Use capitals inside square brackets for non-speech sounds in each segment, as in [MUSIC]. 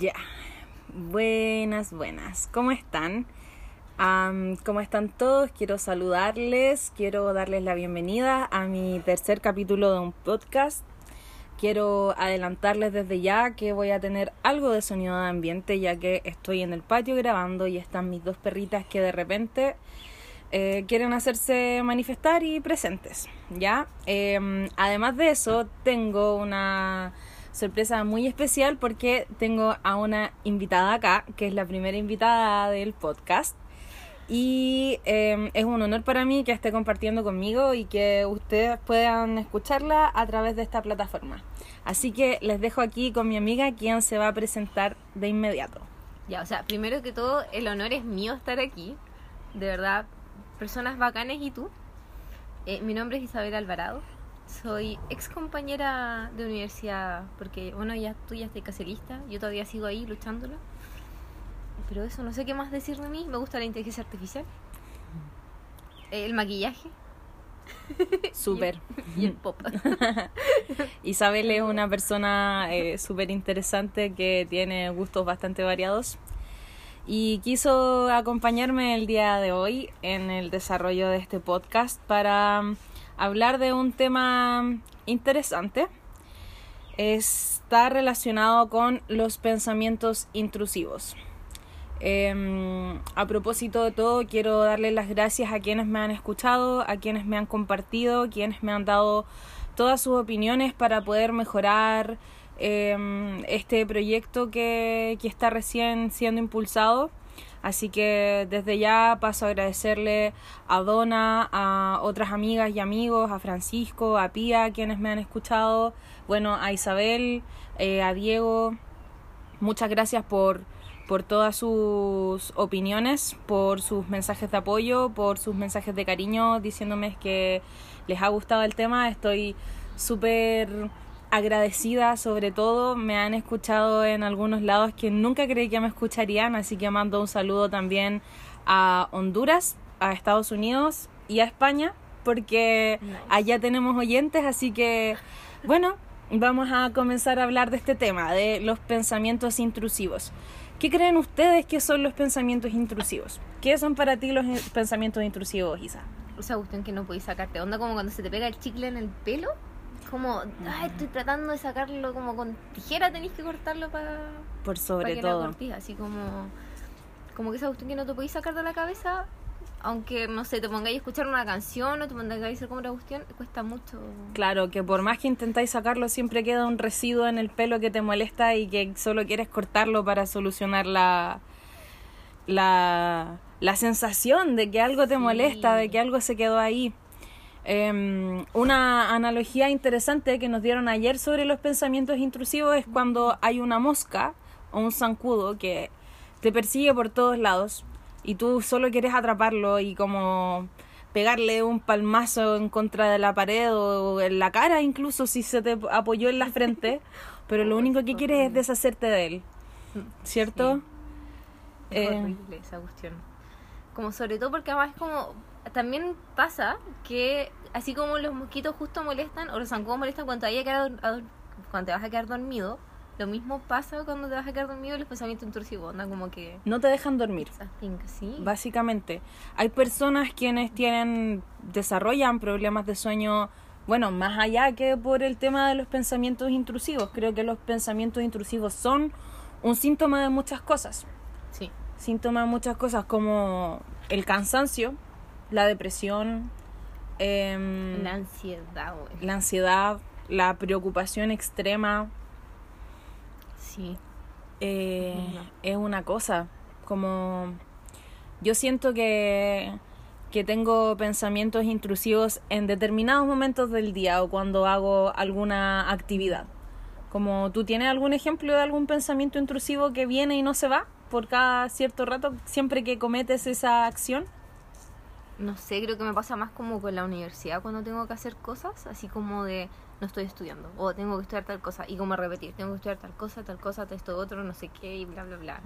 Ya. Buenas, buenas. ¿Cómo están? ¿Cómo están todos? Quiero saludarles, quiero darles la bienvenida a mi tercer capítulo de un podcast. Quiero adelantarles desde ya que voy a tener algo de sonido de ambiente ya que estoy en el patio grabando y están mis dos perritas que de repente eh, quieren hacerse manifestar y presentes, ¿ya? Em, además de eso, tengo una sorpresa muy especial porque tengo a una invitada acá, que es la primera invitada del podcast. Y em, es un honor para mí que esté compartiendo conmigo y que ustedes puedan escucharla a través de esta plataforma. Así que les dejo aquí con mi amiga, quien se va a presentar de inmediato. Ya, o sea, primero que todo, el honor es mío estar aquí. De verdad, personas bacanes y tú. Eh, mi nombre es Isabel Alvarado. Soy ex compañera de universidad, porque, bueno, ya tú ya estás casi lista. Yo todavía sigo ahí luchándolo. Pero eso, no sé qué más decir de mí. Me gusta la inteligencia artificial. Eh, el maquillaje. [LAUGHS] Súper. Y el pop. [LAUGHS] Isabel es una persona eh, súper interesante que tiene gustos bastante variados y quiso acompañarme el día de hoy en el desarrollo de este podcast para hablar de un tema interesante. Está relacionado con los pensamientos intrusivos. Em, a propósito de todo, quiero darle las gracias a quienes me han escuchado, a quienes me han compartido, quienes me han dado todas sus opiniones para poder mejorar em, este proyecto que, que está recién siendo impulsado. Así que desde ya paso a agradecerle a Donna, a otras amigas y amigos, a Francisco, a Pía, quienes me han escuchado, bueno, a Isabel, eh, a Diego. Muchas gracias por, por todas sus opiniones, por sus mensajes de apoyo, por sus mensajes de cariño, diciéndome que les ha gustado el tema. Estoy súper agradecida sobre todo. Me han escuchado en algunos lados que nunca creí que me escucharían, así que mando un saludo también a Honduras, a Estados Unidos y a España, porque Nice. allá tenemos oyentes, así que bueno, vamos a comenzar a hablar de este tema, de los pensamientos intrusivos. ¿Qué creen ustedes que son los pensamientos intrusivos? ¿Qué son para ti los pensamientos intrusivos, Isa? Esa cuestión que no podéis sacarte. Onda como cuando se te pega el chicle en el pelo. Como, ay, estoy tratando de sacarlo como con tijera, tenéis que cortarlo para Por sobre que todo. la cortís. Así como, como que esa cuestión que no te podéis sacar de la cabeza. Aunque, no sé, te pongáis a escuchar una canción o te pongáis a hacer como una cuestión, cuesta mucho. Claro, que por más que intentáis sacarlo, siempre queda un residuo en el pelo que te molesta y que solo quieres cortarlo para solucionar la, la, la sensación de que algo te Sí. molesta, de que algo se quedó ahí. Em, una analogía interesante que nos dieron ayer sobre los pensamientos intrusivos es cuando hay una mosca o un zancudo que te persigue por todos lados y tú solo quieres atraparlo y como pegarle un palmazo en contra de la pared o en la cara incluso si se te apoyó en la frente, [LAUGHS] pero lo único que quieres es deshacerte de él, ¿cierto? Sí. Es Eh, horrible esa cuestión. Como sobre todo porque además es como también pasa que así como los mosquitos justo molestan o los zancudos molestan cuando te, cuando te vas a quedar dormido, lo mismo pasa cuando te vas a quedar dormido los pensamientos intrusivos, onda como que No te dejan dormir. sí. Básicamente, hay personas quienes tienen desarrollan problemas de sueño, bueno, más allá que por el tema de los pensamientos intrusivos. Creo que los pensamientos intrusivos son un síntoma de muchas cosas. Sí. Síntoma de muchas cosas como el cansancio, la depresión, em, La ansiedad, la ansiedad, la preocupación extrema, Sí. eh, No. es una cosa. Como yo siento que, que tengo pensamientos intrusivos en determinados momentos del día o cuando hago alguna actividad. Como tú tienes algún ejemplo de algún pensamiento intrusivo que viene y no se va por cada cierto rato, siempre que cometes esa acción. No sé, creo que me pasa más como con la universidad cuando tengo que hacer cosas, así como de no estoy estudiando o tengo que estudiar tal cosa y como repetir, tengo que estudiar tal cosa, tal cosa, esto otro, no sé qué y bla bla bla.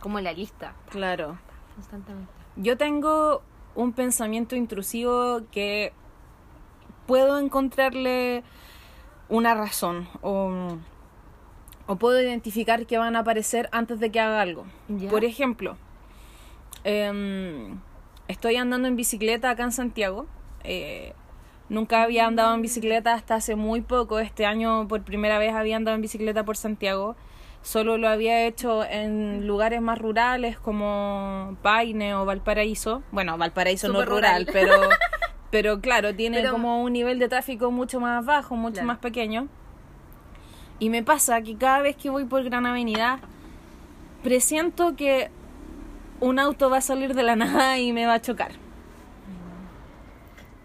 Como la lista, claro. constantemente. Yo tengo un pensamiento intrusivo que puedo encontrarle una razón o o puedo identificar que van a aparecer antes de que haga algo. Ya. Por ejemplo, em, estoy andando en bicicleta acá en Santiago. eh, nunca había andado en bicicleta hasta hace muy poco. Este año por primera vez había andado en bicicleta por Santiago. Solo lo había hecho en lugares más rurales como Paine o Valparaíso. Bueno, Valparaíso no rural, rural. pero, [LAUGHS] pero claro, tiene Pero- como un nivel de tráfico mucho más bajo, mucho Claro. más pequeño. Y me pasa que cada vez que voy por Gran Avenida, presiento que un auto va a salir de la nada y me va a chocar.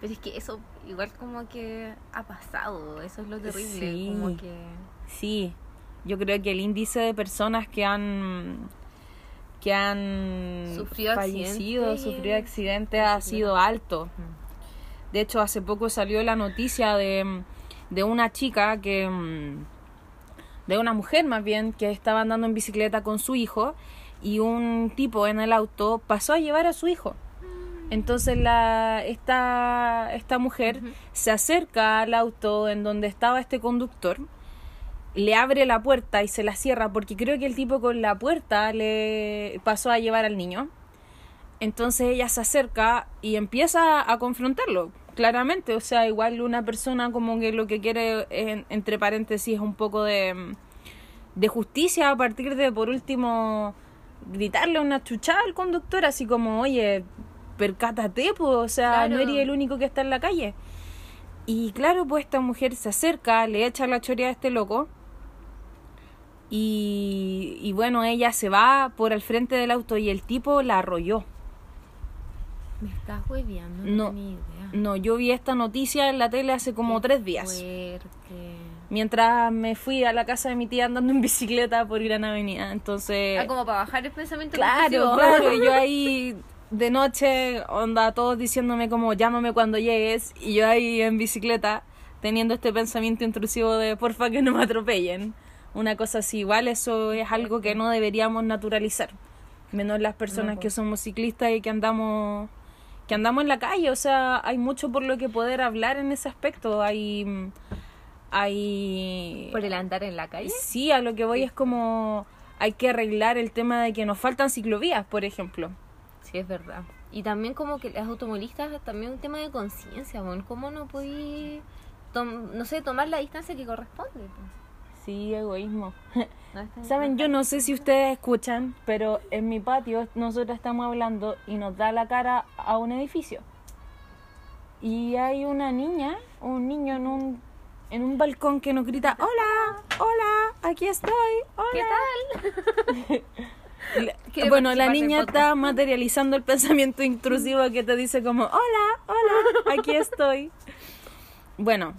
Pero es que eso igual como que ha pasado, eso es lo terrible, Sí. como que Sí, yo creo que el índice de personas que han que han Sufrido fallecido, accidentes. sufrido accidentes ha sido alto. De hecho, hace poco salió la noticia de, de una chica que de una mujer más bien que estaba andando en bicicleta con su hijo y un tipo en el auto pasó a llevar a su hijo. Entonces la esta esta mujer se acerca al auto en donde estaba este conductor, le abre la puerta y se la cierra porque creo que el tipo con la puerta le pasó a llevar al niño. Entonces ella se acerca y empieza a confrontarlo, claramente. O sea, igual una persona como que lo que quiere, es, entre paréntesis, es un poco de, de justicia a partir de, por último, gritarle una chuchada al conductor, así como, oye, percátate, pues, o sea, Claro. no eres el único que está en la calle. Y claro, pues esta mujer se acerca, le echa la chorea a este loco. Y, y bueno, ella se va por el frente del auto y el tipo la arrolló. me estás hueveando, No. no. No, yo vi esta noticia en la tele hace como Qué tres días. Fuerte. Mientras me fui a la casa de mi tía andando en bicicleta por Gran Avenida. Entonces, Ah, como para bajar el pensamiento claro, claro, yo [LAUGHS] ahí de noche, onda, todos diciéndome como llámame cuando llegues. Y yo ahí en bicicleta teniendo este pensamiento intrusivo de porfa que no me atropellen. Una cosa así, igual eso es algo que no deberíamos naturalizar. Menos las personas No, que somos ciclistas y que andamos que andamos en la calle, o sea, hay mucho por lo que poder hablar en ese aspecto. Hay hay Por el andar en la calle. Sí, a lo que voy es como hay que arreglar el tema de que nos faltan ciclovías, por ejemplo. Sí, es verdad. Y también como que las automovilistas, también un tema de conciencia, bueno, ¿cómo no podí, no sé, tomar la distancia que corresponde? Sí, egoísmo. [LAUGHS] No [LAUGHS] Saben, yo no sé si ustedes escuchan, pero en mi patio nosotros estamos hablando y nos da la cara a un edificio. Y hay una niña, un niño en un en un balcón que nos grita, "Hola, hola, aquí estoy." Hola. ¿Qué tal? [LAUGHS] La- bueno, la niña está materializando el pensamiento intrusivo que te dice como, hola, hola, aquí estoy. Bueno,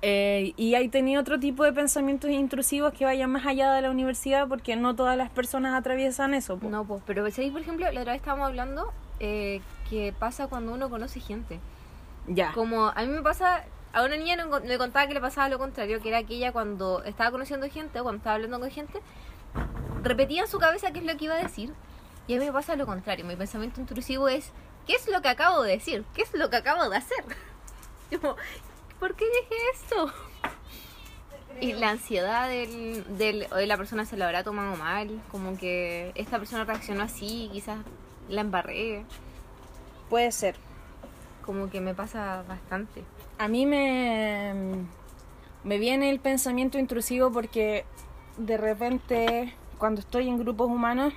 eh, y ahí tenía otro tipo de pensamientos intrusivos que vayan más allá de la universidad porque no todas las personas atraviesan eso. po. No, pues, pero ¿sabéis, por ejemplo, la otra vez estábamos hablando eh, que pasa cuando uno conoce gente. Ya. Como a mí me pasa, a una niña no- me contaba que le pasaba lo contrario, que era que ella cuando estaba conociendo gente o cuando estaba hablando con gente, repetía en su cabeza qué es lo que iba a decir. Y a mí me pasa lo contrario, mi pensamiento intrusivo es, ¿qué es lo que acabo de decir? ¿Qué es lo que acabo de hacer? [LAUGHS] Como, ¿por qué dije esto? Y la ansiedad del, del, o de la persona se lo habrá tomado mal, como que esta persona reaccionó así, quizás la embarré, Puede ser. como que me pasa bastante. A mí me, me viene el pensamiento intrusivo porque de repente cuando estoy en grupos humanos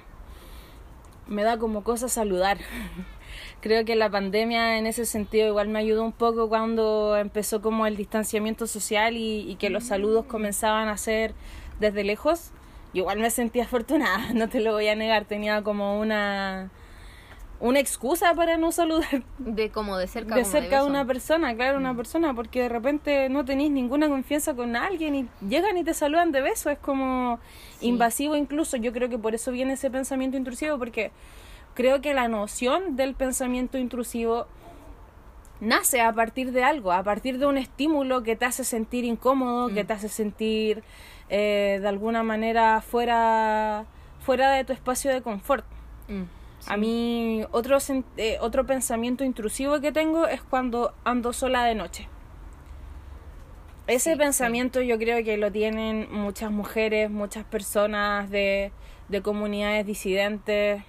me da como cosa saludar. [LAUGHS] Creo que la pandemia en ese sentido igual me ayudó un poco cuando empezó como el distanciamiento social y, que los saludos comenzaban a ser desde lejos. Igual me sentía afortunada, [LAUGHS] no te lo voy a negar, tenía como una una excusa para no saludar De como de cerca. de cerca de una persona, claro, una persona, porque de repente no tenéis ninguna confianza con alguien y llegan y te saludan de beso, es como Sí. invasivo incluso, yo creo que por eso viene ese pensamiento intrusivo, porque creo que la noción del pensamiento intrusivo nace a partir de algo, a partir de un estímulo que te hace sentir incómodo, que Mm. te hace sentir eh, de alguna manera fuera, fuera de tu espacio de confort. Mm, A mí otro, eh, otro pensamiento intrusivo que tengo es cuando ando sola de noche. Ese Sí, pensamiento yo creo que lo tienen muchas mujeres, muchas personas de, de comunidades disidentes.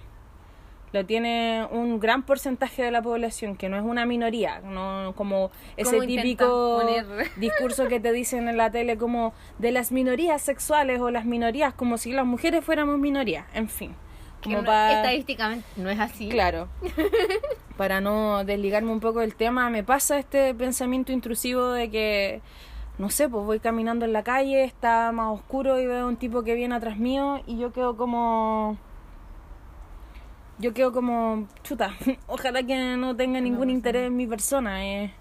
Lo tiene un gran porcentaje de la población, que no es una minoría, no como ese ¿Cómo intentan típico poner? [LAUGHS] discurso que te dicen en la tele como de las minorías sexuales o las minorías, como si las mujeres fuéramos minorías, en fin. Como no- estadísticamente no es así. Claro. [LAUGHS] Para no desligarme un poco del tema, me pasa este pensamiento intrusivo de que, no sé, pues voy caminando en la calle, está más oscuro y veo un tipo que viene atrás mío y yo quedo como... Yo quedo como, chuta, [LAUGHS] ojalá que no tenga ningún interés en mi persona. eh.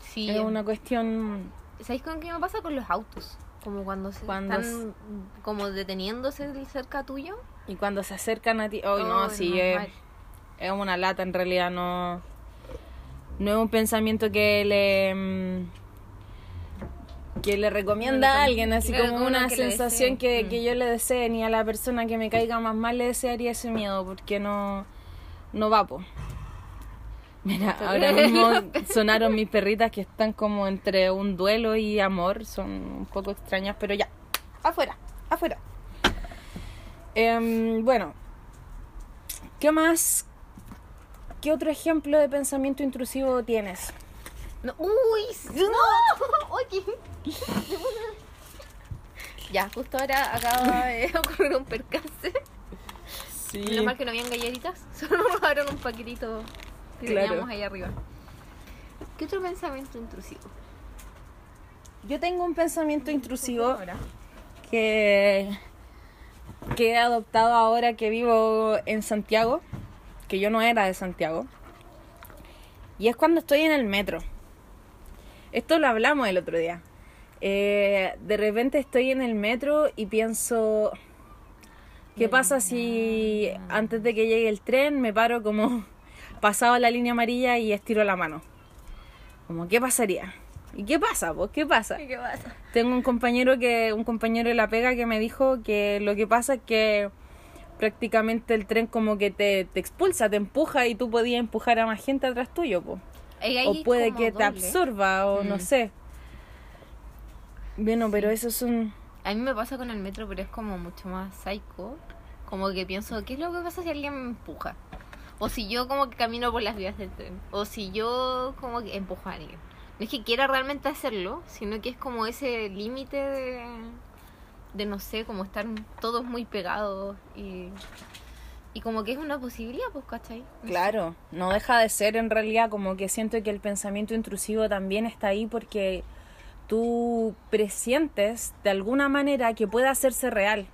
Sí. Es una cuestión... ¿Sabéis con qué me pasa con los autos? Como cuando se Cuando están como deteniéndose cerca tuyo. Y cuando se acercan a ti... Hoy no, Ay, sí, no, es, es una lata en realidad, no... No es un pensamiento que le... mm, que le recomienda a alguien, así como una que sensación que, Mm. que yo le desee, ni a la persona que me caiga más mal le desearía ese miedo, porque no, no va, po. Mira, ahora mismo [LAUGHS] sonaron mis perritas que están como entre un duelo y amor, son un poco extrañas, pero ya, afuera, afuera. Em, bueno, ¿qué más? ¿Qué otro ejemplo de pensamiento intrusivo tienes? No, uy, no. [LAUGHS] Oye. ya, justo ahora acaba de [LAUGHS] ocurrir un percance. Sí. Menos mal que no habían galletitas, [LAUGHS] solo nos robaron un paquetito que Claro. teníamos ahí arriba. ¿Qué otro pensamiento intrusivo? Yo tengo un pensamiento intrusivo que, que he adoptado ahora que vivo en Santiago, que yo no era de Santiago. Y es cuando estoy en el metro. Esto lo hablamos el otro día. Eh, de repente estoy en el metro y pienso, ¿qué pasa si antes de que llegue el tren me paro como [LAUGHS] pasado la línea amarilla y estiro la mano? Como, ¿qué pasaría? ¿Y qué pasa? Pues, ¿qué pasa? ¿Qué pasa? Tengo un compañero que un compañero de la pega que me dijo que lo que pasa es que prácticamente el tren como que te, te expulsa, te empuja y tú podías empujar a más gente atrás tuyo, hay o puede que te absorba o no Mm. sé. Bueno, pero eso es un A mí me pasa con el metro, pero es como mucho más psycho. Como que pienso, ¿qué es lo que pasa si alguien me empuja? O si yo como que camino por las vías del tren. O si yo como que empujo a alguien. No es que quiera realmente hacerlo, sino que es como ese límite de, de, no sé, como estar todos muy pegados y, y como que es una posibilidad, pues, ¿cachai? No sé. Claro, no deja de ser en realidad como que siento que el pensamiento intrusivo también está ahí porque tú presientes de alguna manera que puede hacerse real.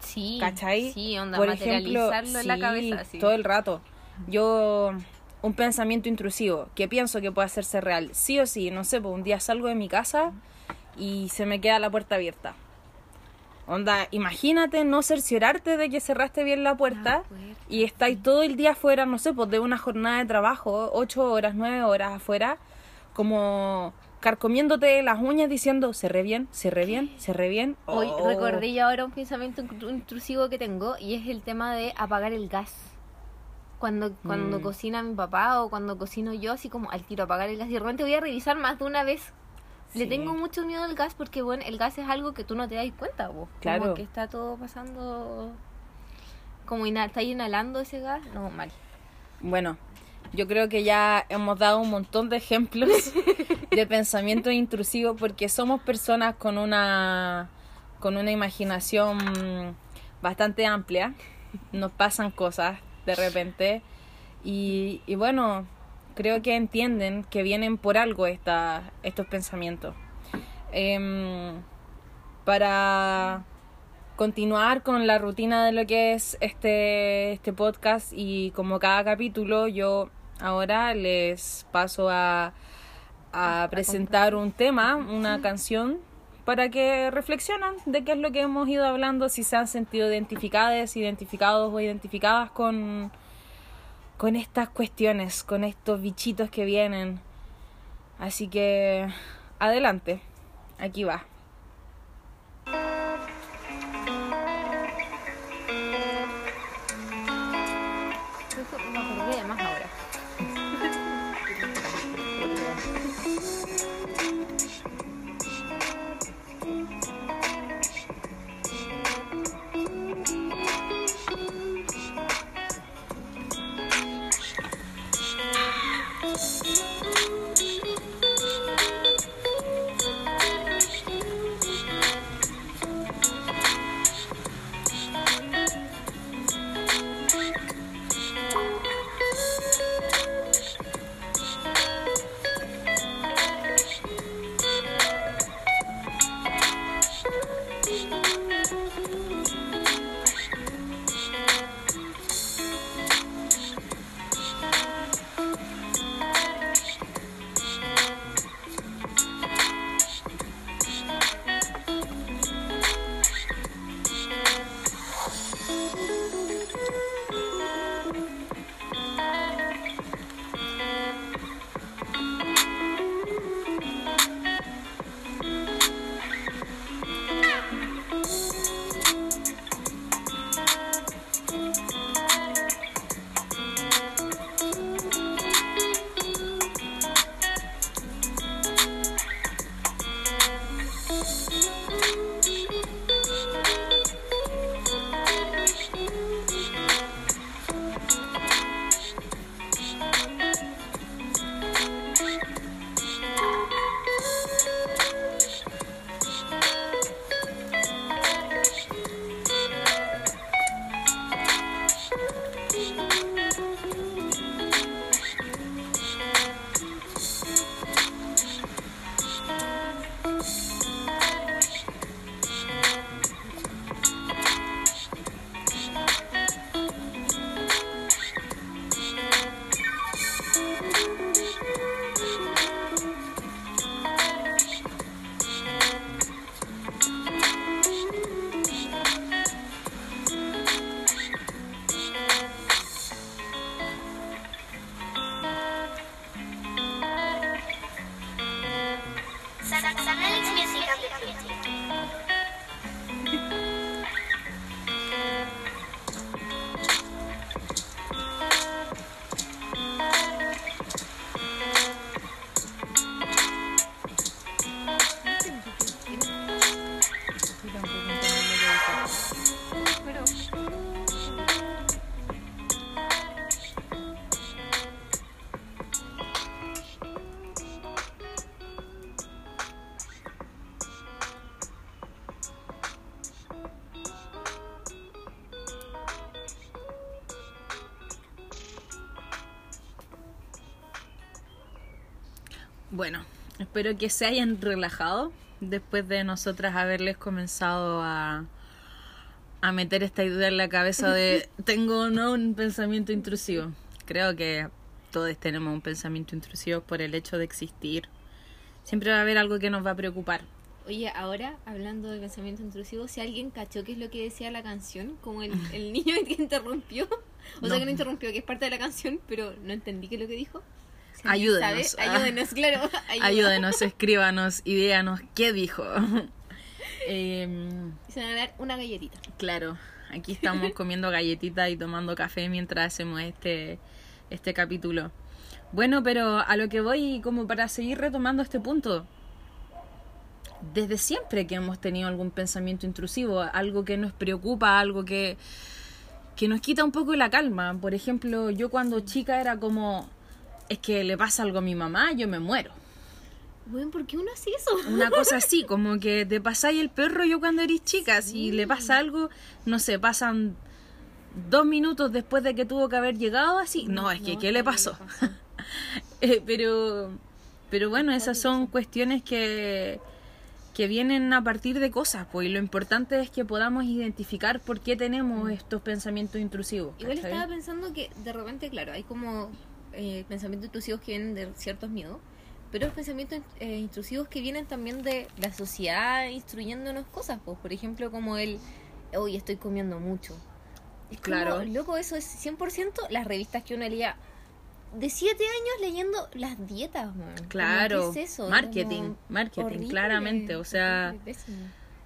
Sí, ¿Cachai? Sí, onda, Por ejemplo, materializarlo en la cabeza. Sí. todo el rato. Yo, un pensamiento intrusivo que pienso que puede hacerse real, sí o sí, no sé, pues un día salgo de mi casa y se me queda la puerta abierta. Onda, imagínate no cerciorarte de que cerraste bien la puerta La puerta, y estáis todo el día afuera, no sé, pues de una jornada de trabajo, ocho horas, nueve horas afuera, como carcomiéndote las uñas diciendo, cerré bien, cerré bien, cerré bien. Hoy Oh. recordé yo ahora un pensamiento intru- intrusivo que tengo y es el tema de apagar el gas. Cuando, cuando Mm. cocina mi papá o cuando cocino yo, así como al tiro apagar el gas. Y de repente voy a revisar más de una vez. Le tengo mucho miedo al gas porque, bueno, el gas es algo que tú no te das cuenta, vos. Claro. Como que está todo pasando. Como está inhalando ese gas. No, mal. Bueno, yo creo que ya hemos dado un montón de ejemplos [LAUGHS] de pensamiento intrusivo porque somos personas con una con una imaginación bastante amplia. Nos pasan cosas de repente. Y, y bueno, creo que entienden que vienen por algo esta, estos pensamientos. Em, para continuar con la rutina de lo que es este, este podcast y como cada capítulo yo ahora les paso a, a presentar un tema, una canción para que reflexionan de qué es lo que hemos ido hablando, si se han sentido identificadas, identificados o identificadas con, con estas cuestiones, con estos bichitos que vienen. Así que adelante, aquí va. Espero que se hayan relajado después de nosotras haberles comenzado a, a meter esta idea en la cabeza de [LAUGHS] tengo o no un pensamiento intrusivo. Creo que todos tenemos un pensamiento intrusivo por el hecho de existir. Siempre va a haber algo que nos va a preocupar. Oye, ahora, hablando de pensamiento intrusivo, si alguien cachó qué es lo que decía la canción, como el, el [LAUGHS] niño que interrumpió, o sea que no interrumpió, que es parte de la canción, pero no entendí qué es lo que dijo. Si Ayúdenos. sabe, ayúdenos, claro. [LAUGHS] ayuda. Ayúdenos, escríbanos y díganos qué dijo. [LAUGHS] Em, Y se van a dar una galletita. claro, aquí estamos [LAUGHS] comiendo galletitas y tomando café mientras hacemos este, este capítulo. Bueno, pero a lo que voy, como para seguir retomando este punto, desde siempre que hemos tenido algún pensamiento intrusivo, algo que nos preocupa, algo que, que nos quita un poco la calma. Por ejemplo, yo cuando chica era como, es que le pasa algo a mi mamá, yo me muero. Bueno, ¿por qué uno hace eso? Una cosa así, [LAUGHS] como que te pasáis el perro yo cuando eres chica, si le pasa algo, no sé, pasan dos minutos después de que tuvo que haber llegado así. No, es que, ¿qué le pasó? [LAUGHS] Eh, pero, pero bueno, esas son cuestiones que, que vienen a partir de cosas, pues, y lo importante es que podamos identificar por qué tenemos estos pensamientos intrusivos. Igual estaba pensando que de repente, claro, hay como eh, pensamientos intrusivos que vienen de ciertos miedos, pero hay pensamientos eh, intrusivos que vienen también de la sociedad instruyéndonos cosas, pues, por ejemplo, como el, hoy estoy comiendo mucho. Es como, Claro. loco, eso es 100% las revistas que uno leía de 7 años leyendo las dietas, man. Claro, ¿qué es eso? marketing, Como marketing, horrible, claramente, o sea... horrible.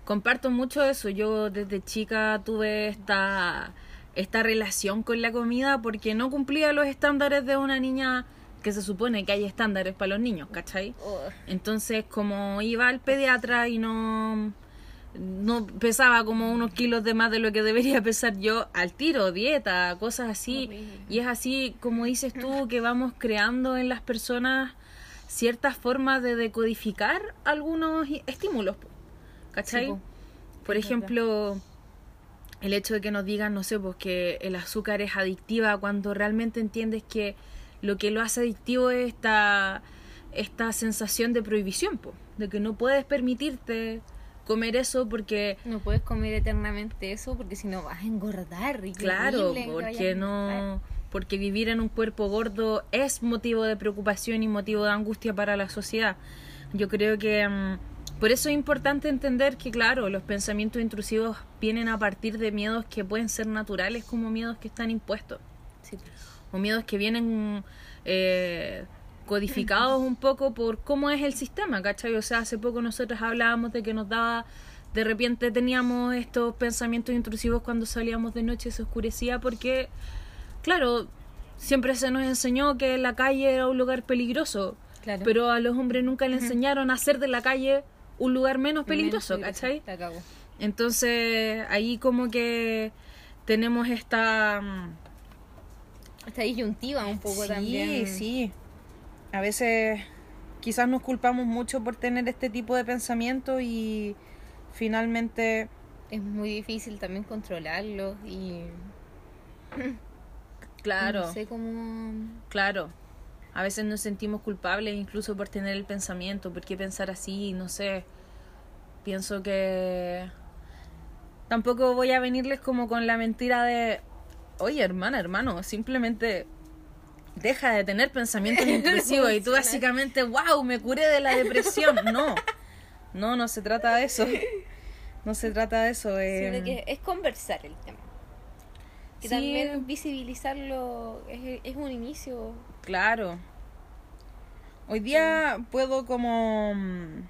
Comparto mucho eso. Yo desde chica tuve esta, esta relación con la comida porque no cumplía los estándares de una niña que se supone que hay estándares para los niños, ¿cachai? Oh, Entonces, como iba al pediatra y no, no pesaba como unos kilos de más de lo que debería pesar yo al tiro, dieta, cosas así. Y es así, como dices tú, que vamos creando en las personas ciertas formas de decodificar algunos estímulos, ¿cachai? Por ejemplo, el hecho de que nos digan, no sé, pues que el azúcar es adictiva cuando realmente entiendes que lo que lo hace adictivo es esta, esta sensación de prohibición, po, de que no puedes permitirte comer eso porque No puedes comer eternamente eso porque si no vas a engordar. Y Claro, porque no, porque vivir en un cuerpo gordo es motivo de preocupación y motivo de angustia para la sociedad. Yo creo que mm, por eso es importante entender que, claro, los pensamientos intrusivos vienen a partir de miedos que pueden ser naturales como miedos que están impuestos Sí. o miedos que vienen eh, codificados un poco por cómo es el sistema, ¿cachai? O sea, hace poco nosotros hablábamos de que nos daba, de repente teníamos estos pensamientos intrusivos cuando salíamos de noche y se oscurecía porque, claro, siempre se nos enseñó que la calle era un lugar peligroso, Claro. pero a los hombres nunca le enseñaron a hacer de la calle un lugar menos peligroso, Menos ¿cachai? Entonces ahí como que tenemos esta... mm, Esta disyuntiva un poco sí, también. Sí, A veces quizás nos culpamos mucho por tener este tipo de pensamiento y finalmente, Es muy difícil también controlarlo y claro, no sé cómo... claro. A veces nos sentimos culpables incluso por tener el pensamiento, por qué pensar así, no sé. Pienso que tampoco voy a venirles como con la mentira de, oye hermana, hermano, simplemente deja de tener pensamientos [LAUGHS] intrusivos y tú básicamente, wow, me curé de la depresión. No, no, no se trata de eso. [LAUGHS] No se trata de eso. eh, Sino que es conversar el tema. Sí. también visibilizarlo es, es un inicio. Claro. Hoy día puedo como mm,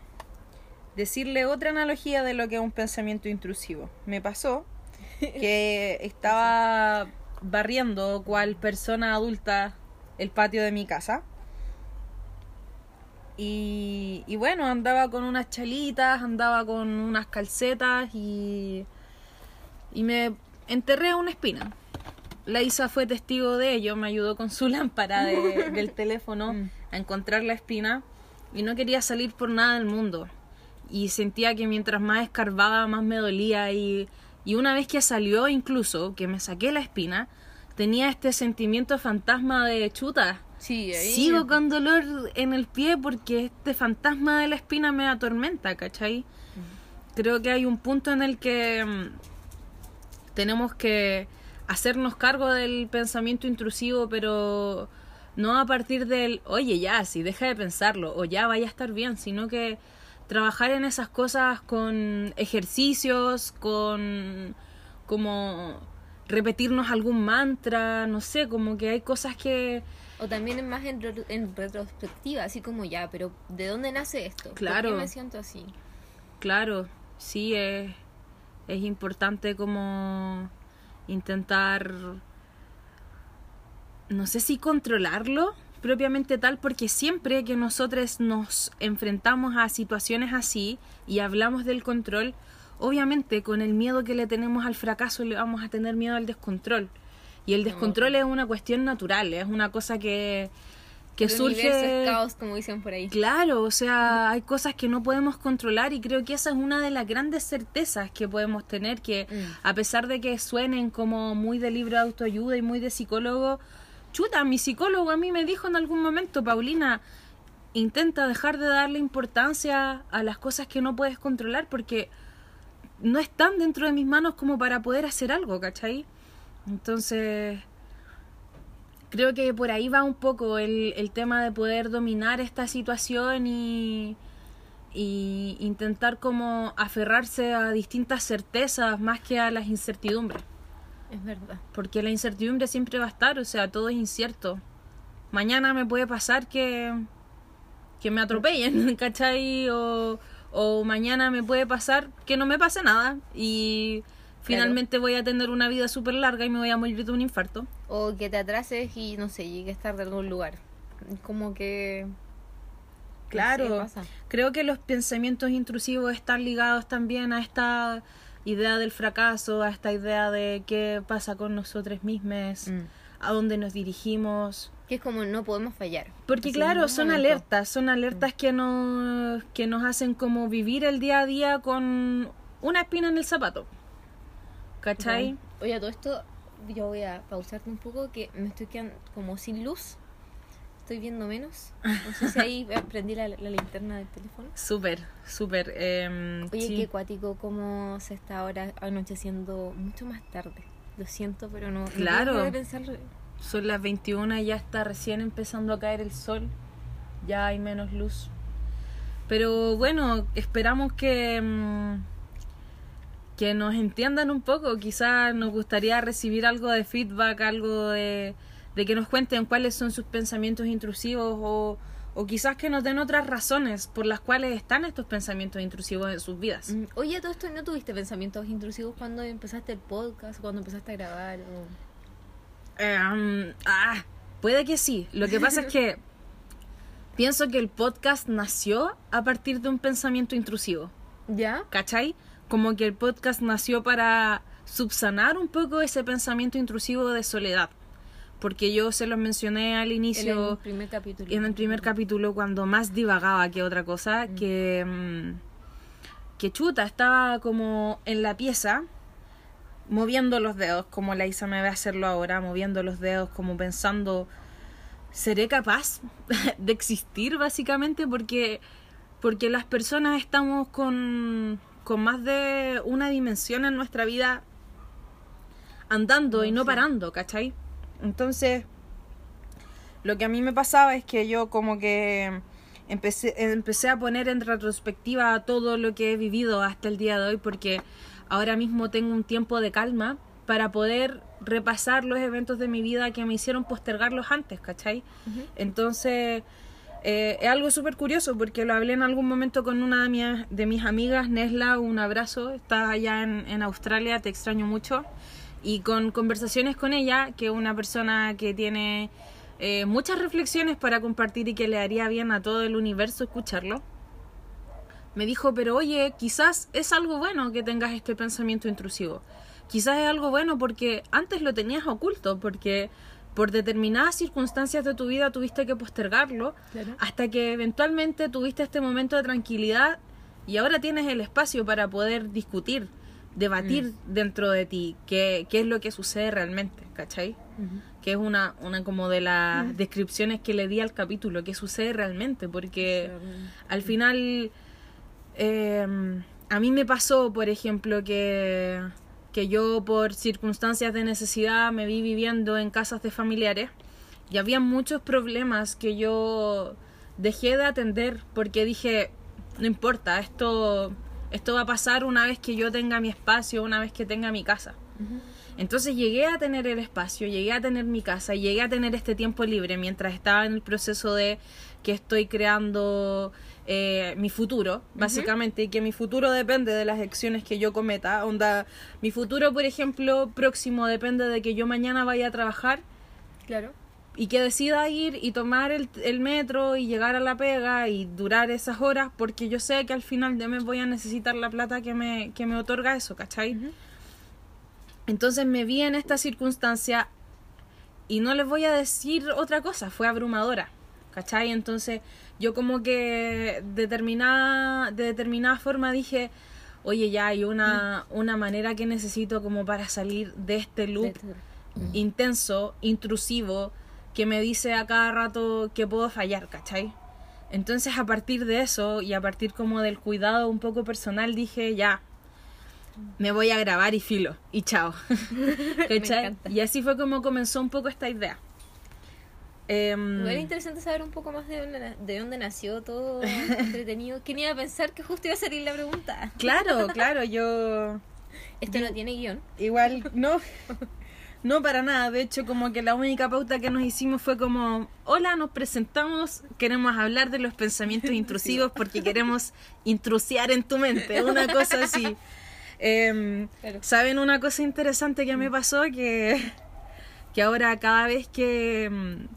decirle otra analogía de lo que es un pensamiento intrusivo. Me pasó [LAUGHS] que estaba barriendo cual persona adulta el patio de mi casa. Y, y bueno, andaba con unas chalitas, andaba con unas calcetas y, y me enterré una espina. La Isa fue testigo de ello, me ayudó con su [LAUGHS] lámpara de- del teléfono Mm. a encontrar la espina y no quería salir por nada del mundo. Y sentía que mientras más escarbaba, más me dolía y, y una vez que salió incluso, que me saqué la espina, tenía este sentimiento fantasma de chuta. Sí, ahí- sigo con dolor en el pie porque este fantasma de la espina me atormenta, ¿cachai? Creo que hay un punto en el que mm, tenemos que hacernos cargo del pensamiento intrusivo, pero no a partir del, oye, ya, si deja de pensarlo, o ya vaya a estar bien, sino que trabajar en esas cosas con ejercicios, con como repetirnos algún mantra, no sé, como que hay cosas que O también es más en, re- en retrospectiva, así como ya, pero ¿de dónde nace esto? ¿Por Claro. qué me siento así? Claro, sí, es, es importante como intentar, no sé si controlarlo propiamente tal, porque siempre que nosotros nos enfrentamos a situaciones así y hablamos del control, obviamente con el miedo que le tenemos al fracaso le vamos a tener miedo al descontrol. Y el descontrol es una cuestión natural, es una cosa que, que El surge... es caos, como dicen por ahí. Claro, o sea, hay cosas que no podemos controlar y creo que esa es una de las grandes certezas que podemos tener, que Mm. a pesar de que suenen como muy de libro de autoayuda y muy de psicólogo, chuta, mi psicólogo a mí me dijo en algún momento, Paulina, intenta dejar de darle importancia a las cosas que no puedes controlar porque no están dentro de mis manos como para poder hacer algo, ¿cachai? Entonces, creo que por ahí va un poco el, el tema de poder dominar esta situación y, y intentar como aferrarse a distintas certezas más que a las incertidumbres. Es verdad. Porque la incertidumbre siempre va a estar, o sea, todo es incierto. Mañana me puede pasar que, que me atropellen, [LAUGHS] ¿cachai? O, o mañana me puede pasar que no me pase nada y finalmente voy a tener una vida súper larga y me voy a morir de un infarto. O que te atrases y no sé, llegues tarde a algún lugar. Como que. no Claro, sé, creo que los pensamientos intrusivos están ligados también a esta idea del fracaso, a esta idea de qué pasa con nosotros mismos, Mm. a dónde nos dirigimos. Que es como no podemos fallar. Porque Así, claro, son momento. alertas, son alertas que nos, que nos hacen como vivir el día a día con una espina en el zapato. ¿Cachai? Oye, todo esto yo voy a pausarte un poco que me estoy quedando como sin luz. Estoy viendo menos. No sé si ahí [LAUGHS] prendí la, la linterna del teléfono. Súper, súper. em, Oye, sí. qué cuático cómo se está ahora anocheciendo mucho más tarde. Lo siento, pero no. Claro. pensarlo. Son las 21 y ya está recién empezando a caer el sol. Ya hay menos luz. Pero bueno, esperamos que, mm, que nos entiendan un poco. Quizás nos gustaría recibir algo de feedback, algo de, de que nos cuenten cuáles son sus pensamientos intrusivos o, o quizás que nos den otras razones por las cuales están estos pensamientos intrusivos en sus vidas. Mm, Oye, todo esto, ¿no tuviste pensamientos intrusivos cuando empezaste el podcast, cuando empezaste a grabar? o- Em, ah, puede que sí. Lo que pasa es que [LAUGHS] pienso que el podcast nació a partir de un pensamiento intrusivo. ¿Ya? ¿Cachai? Como que el podcast nació para subsanar un poco ese pensamiento intrusivo de soledad. Porque yo se los mencioné al En inicio el primer capítulo. en el primer capítulo cuando más divagaba que otra cosa, que, mm, que chuta, estaba como en la pieza moviendo los dedos, como la Isa me ve hacerlo ahora, moviendo los dedos como pensando, ¿seré capaz [LAUGHS] de existir básicamente? Porque, porque las personas estamos con, con más de una dimensión en nuestra vida andando y No, sí. parando, ¿cachai? Entonces, lo que a mí me pasaba es que yo como que empecé, empecé a poner en retrospectiva todo lo que he vivido hasta el día de hoy porque ahora mismo tengo un tiempo de calma para poder repasar los eventos de mi vida que me hicieron postergarlos antes, ¿cachai? Entonces, eh, es algo súper curioso porque lo hablé en algún momento con una de de mis amigas, Nesla, un abrazo, está allá en, en Australia, te extraño mucho. Y con conversaciones con ella, que es una persona que tiene eh, muchas reflexiones para compartir y que le haría bien a todo el universo escucharlo, me dijo, pero oye, quizás es algo bueno que tengas este pensamiento intrusivo. Quizás es algo bueno porque antes lo tenías oculto, porque por determinadas circunstancias de tu vida tuviste que postergarlo Claro. hasta que eventualmente tuviste este momento de tranquilidad y ahora tienes el espacio para poder discutir, debatir dentro de ti qué, qué es lo que sucede realmente, ¿cachai? Que es una, una como de las descripciones que le di al capítulo, qué sucede realmente, porque al final eh, a mí me pasó, por ejemplo, que, que yo por circunstancias de necesidad me vi viviendo en casas de familiares y había muchos problemas que yo dejé de atender porque dije, no importa, esto, esto va a pasar una vez que yo tenga mi espacio, una vez que tenga mi casa. Entonces llegué a tener el espacio, llegué a tener mi casa, llegué a tener este tiempo libre mientras estaba en el proceso de que estoy creando eh, mi futuro, básicamente, y que mi futuro depende de las acciones que yo cometa. Onda, mi futuro, por ejemplo, próximo depende de que yo mañana vaya a trabajar. Claro. Y que decida ir y tomar el, el metro y llegar a la pega y durar esas horas, porque yo sé que al final de mes voy a necesitar la plata que me, que me otorga eso, ¿cachai? Entonces me vi en esta circunstancia y no les voy a decir otra cosa, fue abrumadora, ¿cachai? Entonces yo como que determinada, de determinada forma dije, oye, ya hay una, una manera que necesito como para salir de este loop intenso, intrusivo, que me dice a cada rato que puedo fallar, ¿cachai? Entonces a partir de eso y a partir como del cuidado un poco personal dije, ya, me voy a grabar y filo, y chao. [LAUGHS] ¿Cachai? y así fue como comenzó un poco esta idea. Eh, Era interesante saber un poco más de dónde, de dónde nació todo [LAUGHS] entretenido. ¿Quién iba a pensar que justo iba a salir la pregunta? Claro, claro, yo... Esto no tiene guion. Igual, [LAUGHS] no, no para nada. De hecho, como que la única pauta que nos hicimos fue como, hola, nos presentamos, queremos hablar de los pensamientos [LAUGHS] intrusivos porque queremos intrusiar en tu mente, una cosa así. Eh, ¿Saben una cosa interesante que me pasó? Que, que ahora cada vez que, em,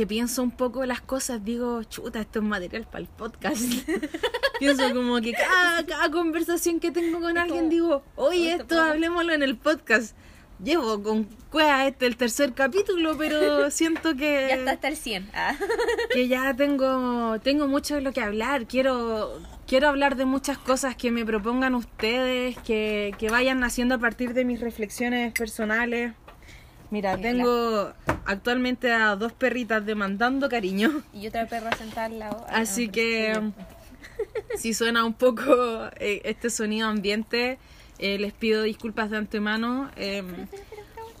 que pienso un poco las cosas, digo, chuta, esto es material para el podcast. [LAUGHS] pienso como que cada, cada, conversación que tengo con alguien digo, oye, esto hablemoslo en el podcast. Llevo con cueva este el tercer capítulo, pero [LAUGHS] siento que... Ya está hasta el 100. Ah. [LAUGHS] que ya tengo, tengo mucho de lo que hablar. Quiero, quiero hablar de muchas cosas que me propongan ustedes, que, que vayan naciendo a partir de mis reflexiones personales. Mira, tengo actualmente a dos perritas demandando cariño. [LAUGHS] Y otra perra sentada al lado. Así que si suena un poco eh, este sonido ambiente, eh, les pido disculpas de antemano. Eh,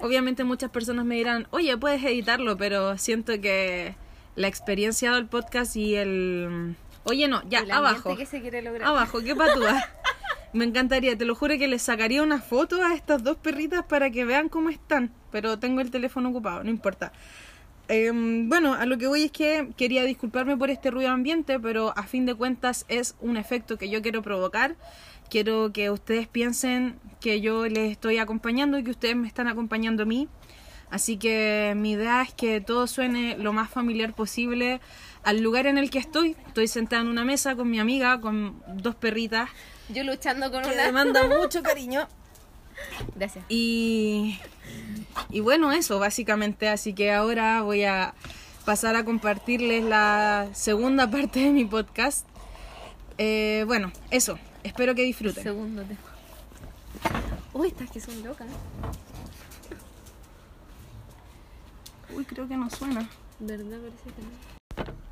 obviamente muchas personas me dirán, oye, puedes editarlo, pero siento que la experiencia del podcast y el... Oye, no, ya, El abajo. que se quiere lograr. Abajo, qué patúa. [LAUGHS] Me encantaría, te lo juro que les sacaría una foto a estas dos perritas para que vean cómo están, pero tengo el teléfono ocupado, no importa. Eh, bueno, a lo que voy es que quería disculparme por este ruido ambiente, pero a fin de cuentas es un efecto que yo quiero provocar. Quiero que ustedes piensen que yo les estoy acompañando y que ustedes me están acompañando a mí. Así que mi idea es que todo suene lo más familiar posible al lugar en el que estoy. Estoy sentada en una mesa con mi amiga, con dos perritas. Yo luchando con que una. demanda [LAUGHS] mucho cariño. Gracias. Y, y bueno, eso básicamente. Así que ahora voy a pasar a compartirles la segunda parte de mi podcast. Eh, bueno, eso. Espero que disfruten. Segundo tema. Uy, estas que son locas. Uy, creo que no suena. ¿Verdad? Parece que no.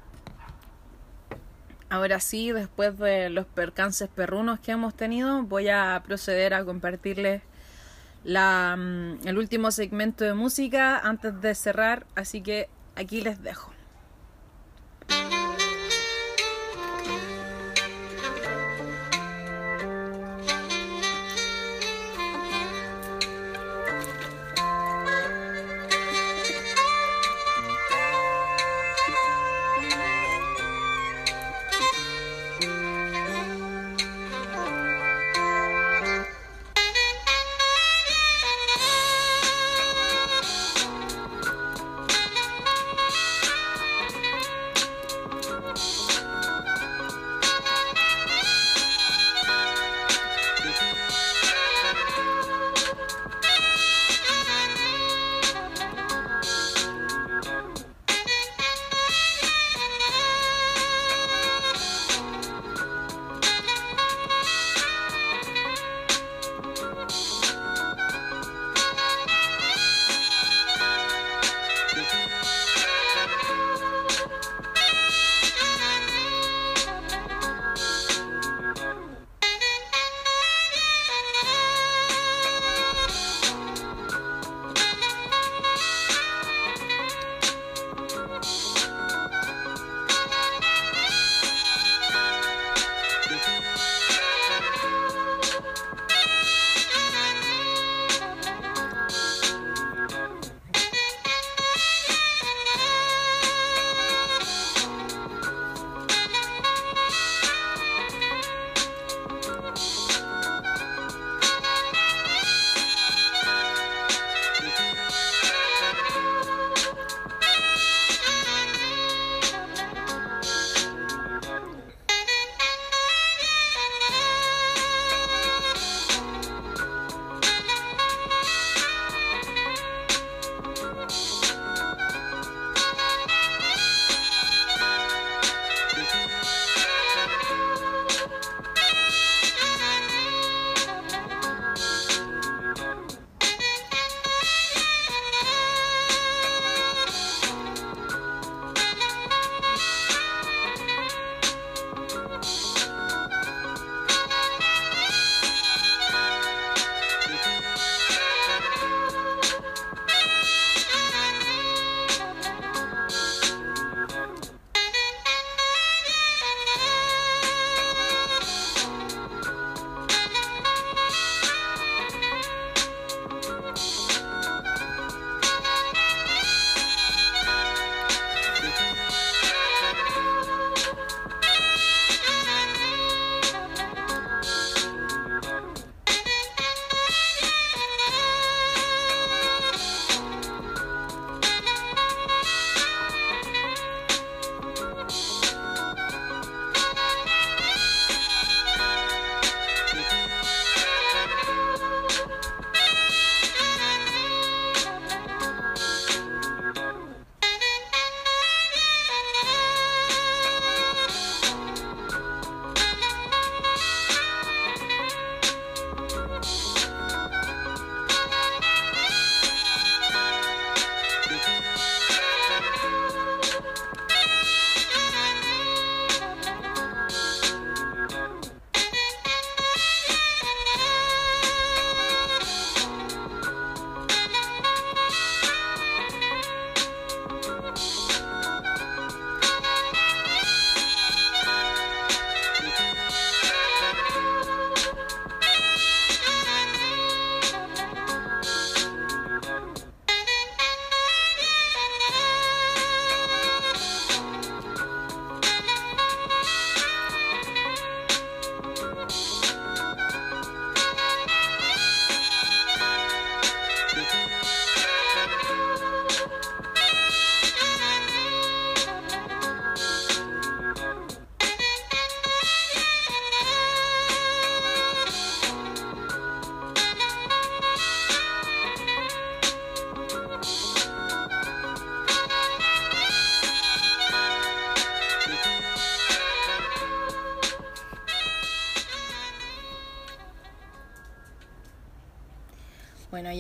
Ahora sí, después de los percances perrunos que hemos tenido, voy a proceder a compartirles la, mm, el último segmento de música antes de cerrar, así que aquí les dejo.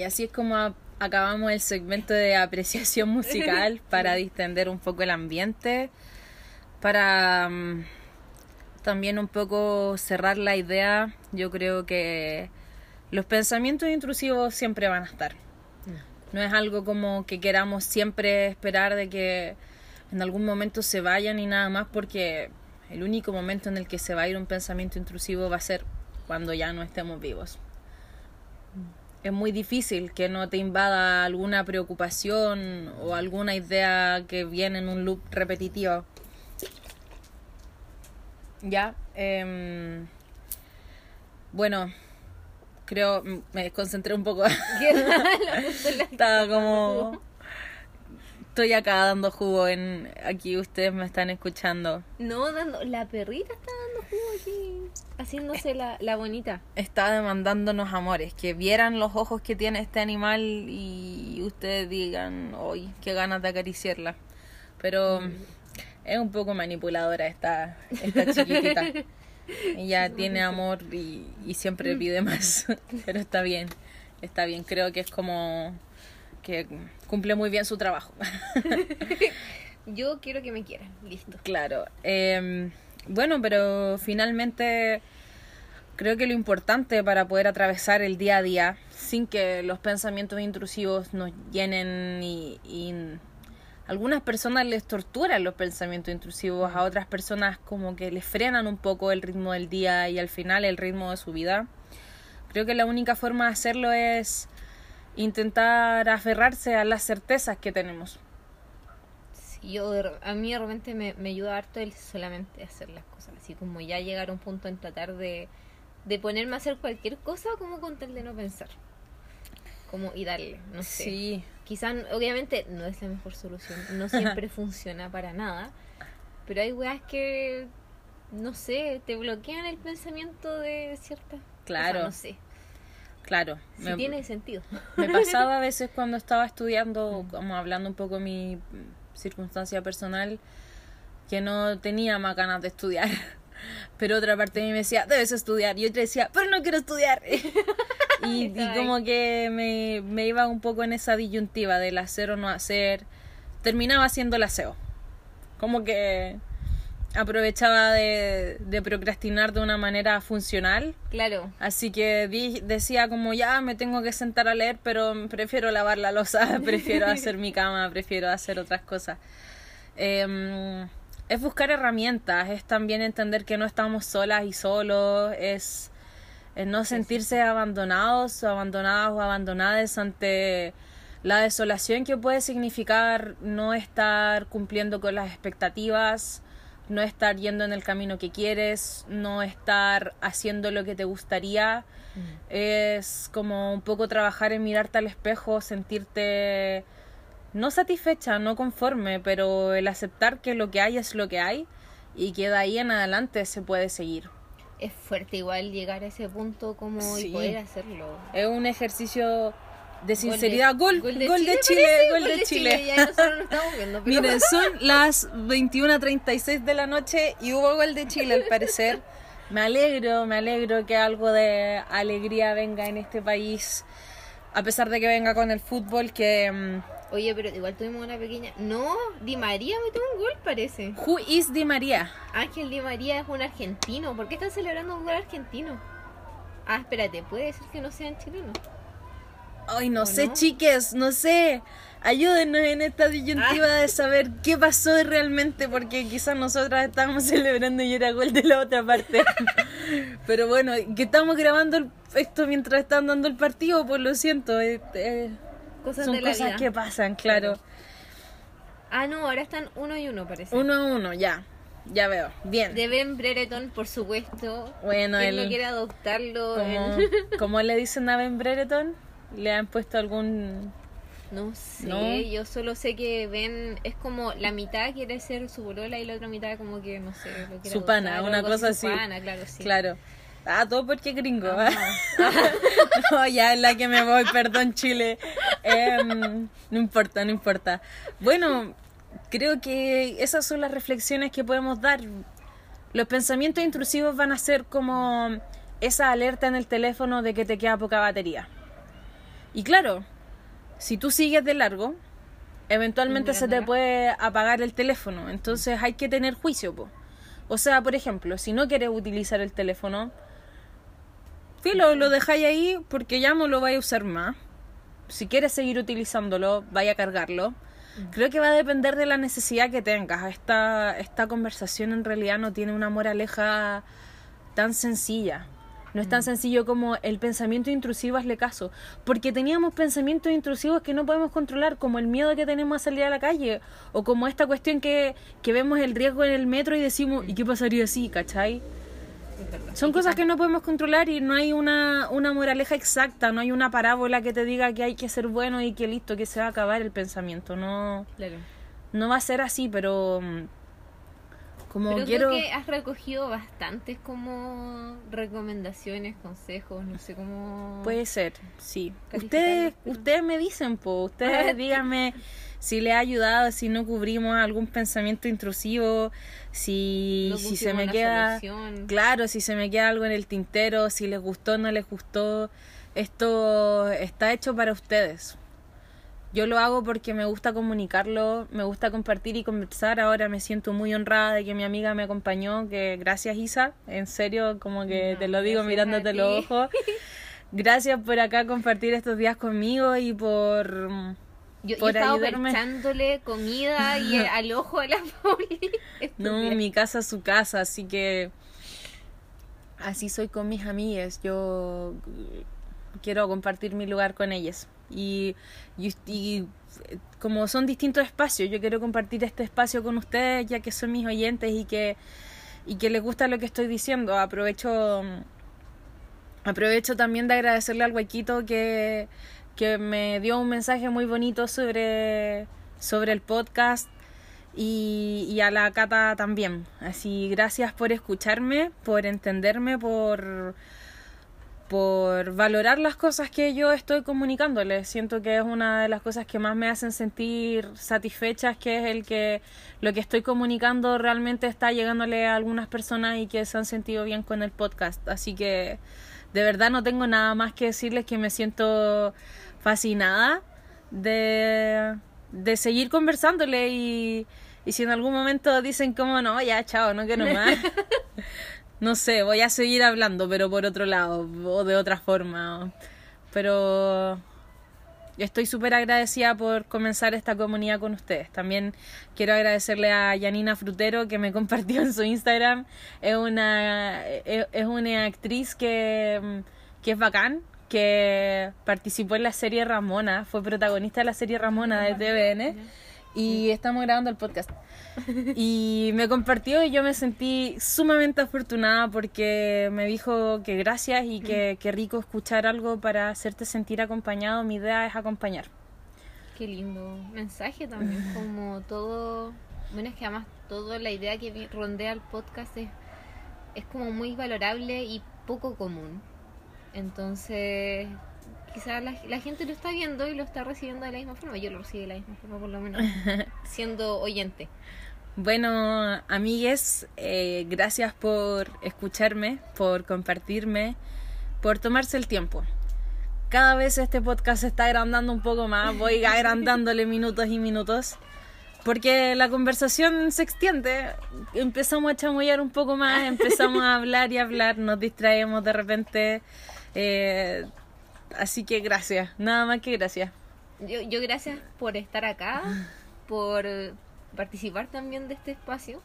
Así es como acabamos el segmento de apreciación musical [LAUGHS] para distender un poco el ambiente, para mm, también un poco cerrar la idea. Yo creo que los pensamientos intrusivos siempre van a estar. No es algo como que queramos siempre esperar de que en algún momento se vayan y nada más, porque el único momento en el que se va a ir un pensamiento intrusivo va a ser cuando ya no estemos vivos. Es muy difícil que no te invada alguna preocupación o alguna idea que viene en un loop repetitivo. Ya, em, bueno, creo, me desconcentré un poco. [LAUGHS] Estaba como. Estoy acá dando jugo en. Aquí ustedes me están escuchando. No, dando. La perrita está dando jugo aquí. Haciéndose la, la bonita. Está demandándonos amores. Que vieran los ojos que tiene este animal y ustedes digan, hoy qué ganas de acariciarla. Pero es un poco manipuladora esta, esta chiquitita. [LAUGHS] Ella tiene amor y, y siempre pide más. [LAUGHS] Pero está bien. Está bien. Creo que es como que cumple muy bien su trabajo. [LAUGHS] Yo quiero que me quieran. Listo. Claro. eh, bueno, pero finalmente creo que lo importante para poder atravesar el día a día sin que los pensamientos intrusivos nos llenen y, y algunas personas les torturan los pensamientos intrusivos, a otras personas como que les frenan un poco el ritmo del día y al final el ritmo de su vida. Creo que la única forma de hacerlo es intentar aferrarse a las certezas que tenemos. Sí, yo a mí de repente me, me ayuda harto el solamente hacer las cosas. Así como ya llegar a un punto en tratar de, de ponerme a hacer cualquier cosa como con tal de no pensar. Como y darle, no sé. Sí, Quizás, obviamente, no es la mejor solución. No siempre [LAUGHS] funciona para nada. Pero hay weas que, no sé, te bloquean el pensamiento de ciertas Claro. cosas, no sé. Claro. Si me- tiene sentido. Me [LAUGHS] pasaba a veces cuando estaba estudiando, como hablando un poco de mi circunstancia personal, que no tenía más ganas de estudiar. [LAUGHS] Pero otra parte de mí me decía, debes estudiar. Y otra decía, pero no quiero estudiar. [LAUGHS] y, como que me, me iba un poco en esa disyuntiva del hacer o no hacer. Terminaba haciendo el aseo. Como que aprovechaba de, de procrastinar de una manera funcional. Claro. Así que di- decía como ya me tengo que sentar a leer, pero prefiero lavar la losa, [LAUGHS] prefiero [LAUGHS] hacer mi cama, prefiero hacer otras cosas. Em, es buscar herramientas, es también entender que no estamos solas y solos, es, es no sentirse abandonados, o abandonadas o abandonadas ante la desolación que puede significar no estar cumpliendo con las expectativas, no estar yendo en el camino que quieres, no estar haciendo lo que te gustaría. Es como un poco trabajar en mirarte al espejo, sentirte no satisfecha, no conforme, pero el aceptar que lo que hay es lo que hay y que de ahí en adelante se puede seguir. Es fuerte igual llegar a ese punto como Sí. y poder hacerlo. Es un ejercicio de sinceridad. Gol, gol de, Chile, parece, gol de Chile. Ya nosotros no estamos viendo, pero Miren, [LAUGHS] son las 21.36 de la noche y hubo gol de Chile al parecer. Me alegro, me alegro que algo de alegría venga en este país, a pesar de que venga con el fútbol, que... mm, Oye, pero igual tuvimos una pequeña. No, Di María metió un gol, parece. Who is Di María? Ángel Di María es un argentino. ¿Por qué están celebrando un gol argentino? Ah, espérate, puede ser que no sean chilenos. Ay, no ¿O sé, no? chiques, no sé. Ayúdenos en esta disyuntiva Ah. de saber qué pasó realmente, porque quizás nosotras estábamos [LAUGHS] celebrando y era gol de la otra parte. [LAUGHS] Pero bueno, que estamos grabando esto mientras están dando el partido, pues lo siento. eh, eh, Cosas son de la cosas vida. que pasan, claro. Ah, no, ahora están uno y uno, parece. Uno a uno, ya. Ya veo. Bien. De Ben Brereton, por supuesto. Bueno, ¿Quién el- no quiere adoptarlo? Como, en- como le dicen a Ben Brereton, le han puesto algún... No sé, ¿No? yo solo sé que Ben es como la mitad quiere ser su bolola y la otra mitad como que, no sé, lo quiere Su pana, una cosa su así. pana, claro, sí. Claro. Ah, todo porque gringo. [LAUGHS] No, ya es la que me voy, perdón Chile. Em, no importa, no importa. Bueno, creo que esas son las reflexiones que podemos dar. Los pensamientos intrusivos van a ser como esa alerta en el teléfono de que te queda poca batería. Y claro, si tú sigues de largo, eventualmente se te puede apagar el teléfono. Entonces hay que tener juicio, po. O sea, por ejemplo, si no quieres utilizar el teléfono, filo, lo dejáis ahí porque ya no lo vais a usar más. Si quieres seguir utilizándolo, vaya a cargarlo. Creo que va a depender de la necesidad que tengas. Esta, esta conversación en realidad no tiene una moraleja tan sencilla. No es tan sencillo como el pensamiento intrusivo, hazle caso. Porque teníamos pensamientos intrusivos que no podemos controlar, como el miedo que tenemos a salir a la calle, o como esta cuestión que, que vemos el riesgo en el metro y decimos, ¿y qué pasaría si? ¿Cachai? Son cosas que no podemos controlar y no hay una, una moraleja exacta, no hay una parábola que te diga que hay que ser bueno y que listo, que se va a acabar el pensamiento. No, Claro. no va a ser así, pero mm, como Pero quiero... creo que has recogido bastantes como recomendaciones, consejos, no sé cómo... Puede ser, sí. Ustedes, pero- ustedes me dicen, po, ustedes [LAUGHS] díganme si le ha ayudado, si no cubrimos algún pensamiento intrusivo, si, No si se me queda... solución. Claro, si se me queda algo en el tintero, si les gustó o no les gustó, esto está hecho para ustedes. Yo lo hago porque me gusta comunicarlo, me gusta compartir y conversar. Ahora me siento muy honrada de que mi amiga me acompañó, que gracias Isa, en serio, como que No, te lo digo mirándote los ojos. [LAUGHS] Gracias por acá compartir estos días conmigo y por... Yo, yo por estaba ayudarme. echándole comida y [LAUGHS] al ojo a la Pauli. No, mi casa es su casa, así que así soy con mis amigas. Yo quiero compartir mi lugar con ellas. Y, y, y, eh, como son distintos espacios, yo quiero compartir este espacio con ustedes, ya que son mis oyentes y que, y que les gusta lo que estoy diciendo. Aprovecho, aprovecho también de agradecerle al Huequito que, que me dio un mensaje muy bonito sobre, sobre el podcast y, y a la Cata también. Así, gracias por escucharme, por entenderme, por, por valorar las cosas que yo estoy comunicándoles. Siento que es una de las cosas que más me hacen sentir satisfechas, que es el que lo que estoy comunicando realmente está llegándole a algunas personas y que se han sentido bien con el podcast. Así que de verdad no tengo nada más que decirles que me siento fascinada de, de seguir conversándole y, y si en algún momento dicen como no, ya chao, no quiero más. [LAUGHS] no sé, voy a seguir hablando, pero por otro lado o de otra forma. Pero estoy súper agradecida por comenzar esta comunidad con ustedes. También quiero agradecerle a Yanina Frutero que me [LAUGHS] compartió en su Instagram. Es una, es, una actriz que, que es bacán, que participó en la serie Ramona, fue protagonista de la serie Ramona de TVN y estamos grabando el podcast. Y me compartió y yo me sentí sumamente afortunada porque me dijo que gracias y que, rico escuchar algo para hacerte sentir acompañado. Mi idea es acompañar. Qué lindo mensaje también, como todo, bueno, es que además toda la idea que rondea el podcast es, es como muy valorable y poco común. Entonces, quizás la, la gente lo está viendo y lo está recibiendo de la misma forma. Yo lo recibí de la misma forma, por lo menos, [LAUGHS] siendo oyente. Bueno, amigues, eh, gracias por escucharme, por compartirme, por tomarse el tiempo. Cada vez este podcast se está agrandando un poco más, voy [LAUGHS] agrandándole minutos y minutos, porque la conversación se extiende, empezamos a chamullar un poco más, empezamos a hablar y hablar, nos distraemos de repente, eh, así que gracias, nada más que gracias. Yo, yo gracias por estar acá, por participar también de este espacio.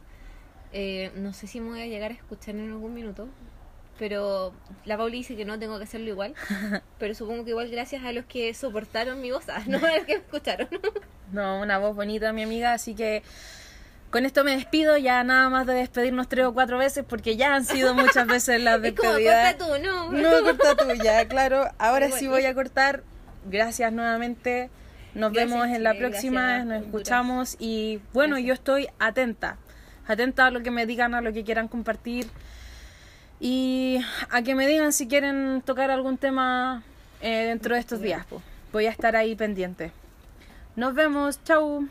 Eh, no sé si me voy a llegar a escuchar en algún minuto, pero la Pauli dice que no tengo que hacerlo igual. [LAUGHS] Pero supongo que igual gracias a los que soportaron mi voz, [LAUGHS] ah, no a los que me escucharon. No, una voz bonita, mi amiga, así que con esto me despido, ya nada más de despedirnos tres o cuatro veces, porque ya han sido muchas veces las [LAUGHS] Es como, despedidas. corta tú, no. No, corta tú, ya, claro. Ahora sí voy a cortar. Gracias nuevamente. Nos Gracias, vemos en la próxima, gracias, nos escuchamos y bueno, Gracias. yo estoy atenta. Atenta a lo que me digan, a lo que quieran compartir y a que me digan si quieren tocar algún tema eh, dentro de estos días. Voy a estar ahí pendiente. Nos vemos, chau.